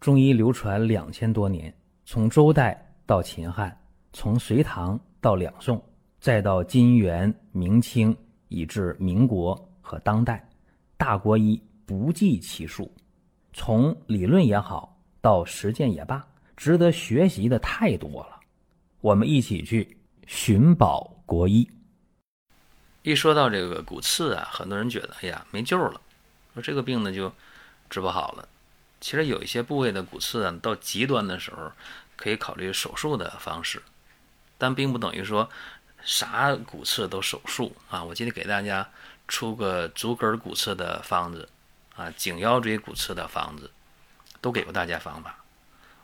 中医流传两千多年，从周代到秦汉，从隋唐到两宋，再到金元明清，以至民国和当代，大国医不计其数。从理论也好，到实践也罢，值得学习的太多了。我们一起去寻宝国医。一说到这个骨刺啊，很多人觉得，哎呀，没救了，说这个病呢就治不好了。其实有一些部位的骨刺啊，到极端的时候，可以考虑手术的方式，但并不等于说啥骨刺都手术啊。我今天给大家出个足跟骨刺的方子啊，颈腰椎骨刺的方子，都给过大家方法。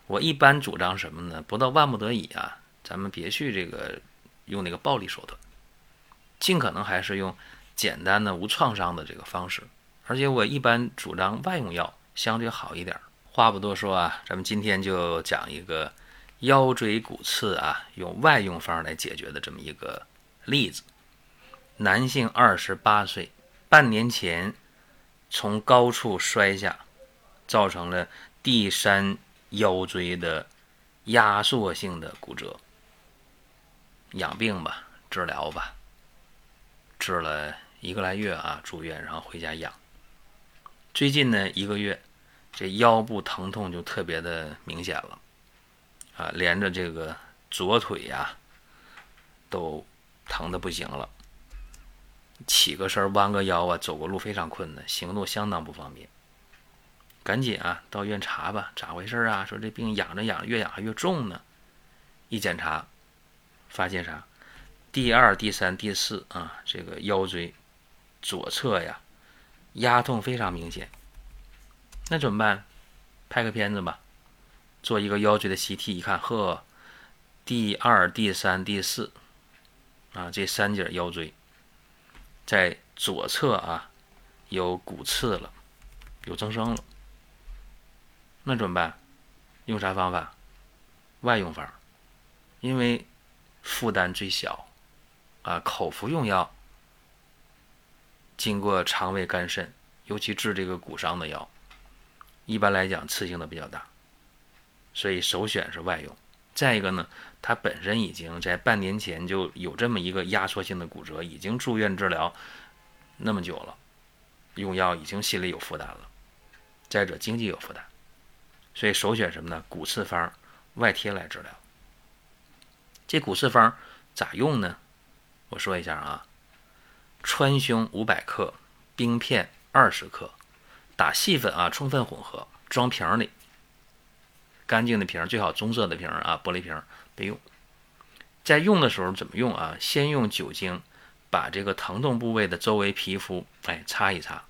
我一般主张什么呢？不到万不得已啊，咱们别去这个用那个暴力手段，尽可能还是用简单的无创伤的这个方式。而且我一般主张外用药。相对好一点。话不多说啊，咱们今天就讲一个腰椎骨刺啊，用外用方来解决的这么一个例子。男性二十八岁，半年前从高处摔下，造成了第三腰椎的压缩性的骨折。养病吧，治疗吧，治了一个来月啊，住院然后回家养。最近呢一个月。这腰部疼痛就特别的明显了，啊，连着这个左腿呀，都疼的不行了。起个身弯个腰啊，走个路非常困难，行动相当不方便。赶紧啊，到医院查吧，咋回事啊？说这病养着养着越养还越重呢。一检查，发现啥？第二、第三、第四啊，这个腰椎左侧呀，压痛非常明显。那怎么办？拍个片子吧，做一个腰椎的 CT，一看，呵，第二、第三、第四，啊，这三节腰椎在左侧啊有骨刺了，有增生了。那怎么办？用啥方法？外用法，因为负担最小，啊，口服用药，经过肠胃肝肾，尤其治这个骨伤的药。一般来讲，刺性的比较大，所以首选是外用。再一个呢，他本身已经在半年前就有这么一个压缩性的骨折，已经住院治疗那么久了，用药已经心里有负担了。再者，经济有负担，所以首选什么呢？骨刺方外贴来治疗。这骨刺方咋用呢？我说一下啊，川芎五百克，冰片二十克。打细粉啊，充分混合，装瓶里，干净的瓶，最好棕色的瓶啊，玻璃瓶备用。在用的时候怎么用啊？先用酒精把这个疼痛部位的周围皮肤哎擦一擦，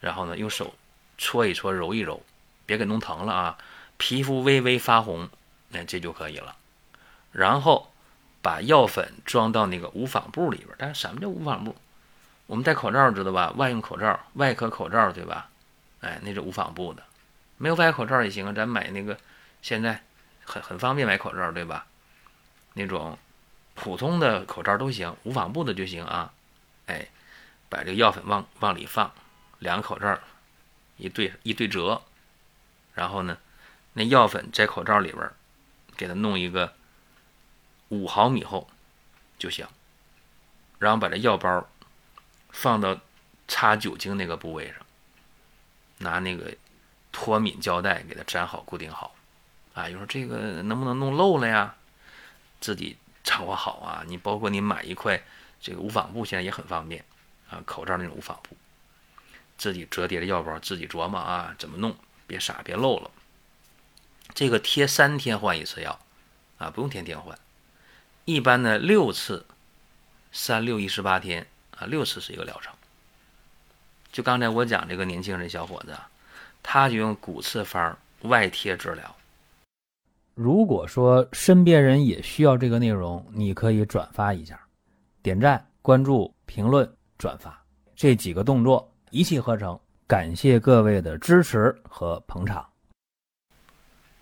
然后呢用手搓一搓，揉一揉，别给弄疼了啊。皮肤微微发红，那这就可以了。然后把药粉装到那个无纺布里边。但是什么叫无纺布？我们戴口罩知道吧？外用口罩、外科口罩，对吧？哎，那是无纺布的，没有外科口罩也行啊。咱买那个，现在很很方便买口罩，对吧？那种普通的口罩都行，无纺布的就行啊。哎，把这个药粉往往里放，两个口罩一对一对折，然后呢，那药粉在口罩里边给它弄一个五毫米厚就行，然后把这药包。放到擦酒精那个部位上，拿那个脱敏胶带给它粘好、固定好。啊，有时候这个能不能弄漏了呀？自己掌握好啊！你包括你买一块这个无纺布，现在也很方便啊，口罩那种无纺布，自己折叠的药包，自己琢磨啊，怎么弄，别傻，别漏了。这个贴三天换一次药啊，不用天天换。一般呢，六次，三六一十八天。啊，六次是一个疗程。就刚才我讲这个年轻人小伙子，他就用骨刺方外贴治疗。如果说身边人也需要这个内容，你可以转发一下，点赞、关注、评论、转发这几个动作一气呵成。感谢各位的支持和捧场。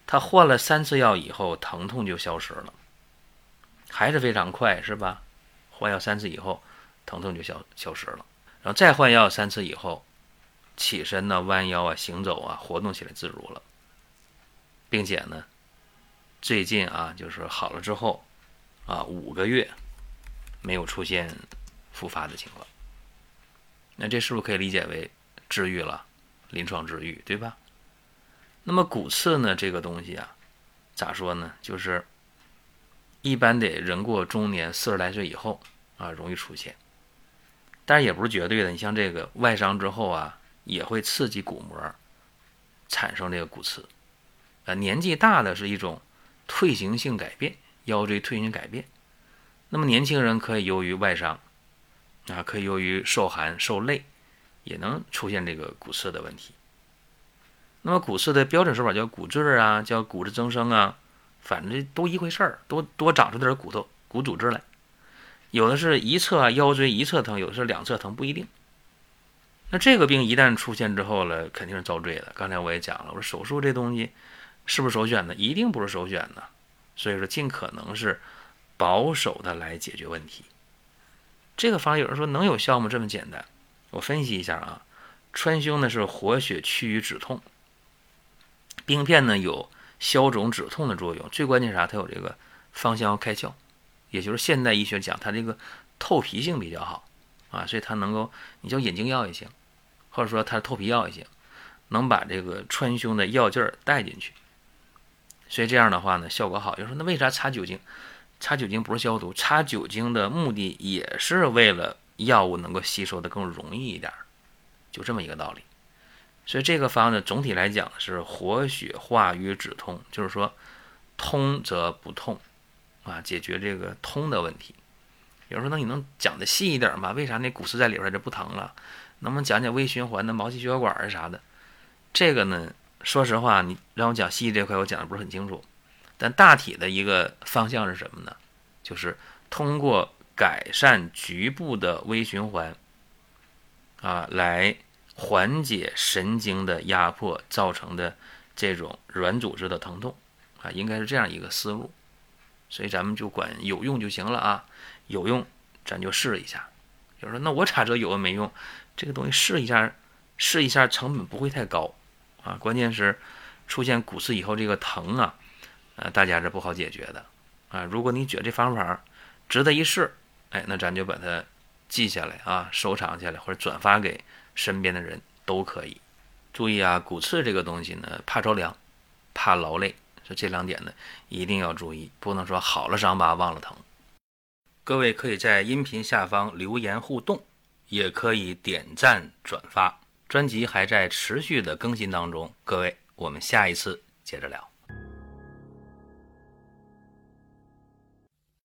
他换了三次药以后，疼痛就消失了，还是非常快，是吧？换药三次以后。疼痛就消消失了，然后再换药三次以后，起身呢、弯腰啊、行走啊、活动起来自如了。并且呢，最近啊，就是好了之后啊，五个月没有出现复发的情况。那这是不是可以理解为治愈了，临床治愈，对吧？那么骨刺呢，这个东西啊，咋说呢？就是一般得人过中年，四十来岁以后啊，容易出现。但是也不是绝对的，你像这个外伤之后啊，也会刺激骨膜，产生这个骨刺。啊，年纪大的是一种退行性改变，腰椎退行性改变。那么年轻人可以由于外伤。啊，可以由于受寒受累，也能出现这个骨刺的问题。那么骨刺的标准说法叫骨质啊，叫骨质增生啊，反正都一回事儿，都多长出点骨头、骨组织来。有的是一侧腰椎一侧疼，有的是两侧疼，不一定。那这个病一旦出现之后了，肯定是遭罪的。刚才我也讲了，我说手术这东西是不是首选呢？一定不是首选的。所以说，尽可能是保守的来解决问题。这个方有人说能有效吗？这么简单，我分析一下啊。川芎呢是活血祛瘀止痛，冰片呢有消肿止痛的作用。最关键啥？它有这个芳香开窍，也就是现代医学讲它这个透皮性比较好啊，所以它能够你叫引经药也行，或者说它透皮药也行，能把这个川芎的药劲儿带进去。所以这样的话呢，效果好。有人说那为啥擦酒精？擦酒精不是消毒，擦酒精的目的也是为了药物能够吸收的更容易一点，就这么一个道理。所以这个方呢，总体来讲是活血化瘀止痛，就是说通则不痛啊，解决这个通的问题。有人说，那你能讲的细一点吗？为啥那骨刺在里边就不疼了？能不能讲讲微循环的毛细血管啊啥的？这个呢，说实话，你让我讲细这块，我讲的不是很清楚。但大体的一个方向是什么呢？就是通过改善局部的微循环，啊，来缓解神经的压迫造成的这种软组织的疼痛，啊，应该是这样一个思路。所以咱们就管有用就行了啊，有用咱就试一下。有人说，那我查这有用没用？这个东西试一下，试一下成本不会太高啊。关键是出现骨刺以后这个疼啊。呃，大家是不好解决的啊。如果你觉得这方法值得一试，哎，那咱就把它记下来啊，收藏下来或者转发给身边的人都可以。注意啊，骨刺这个东西呢，怕着凉，怕劳累，这两点呢一定要注意，不能说好了伤疤忘了疼。各位可以在音频下方留言互动，也可以点赞转发。专辑还在持续的更新当中，各位，我们下一次接着聊。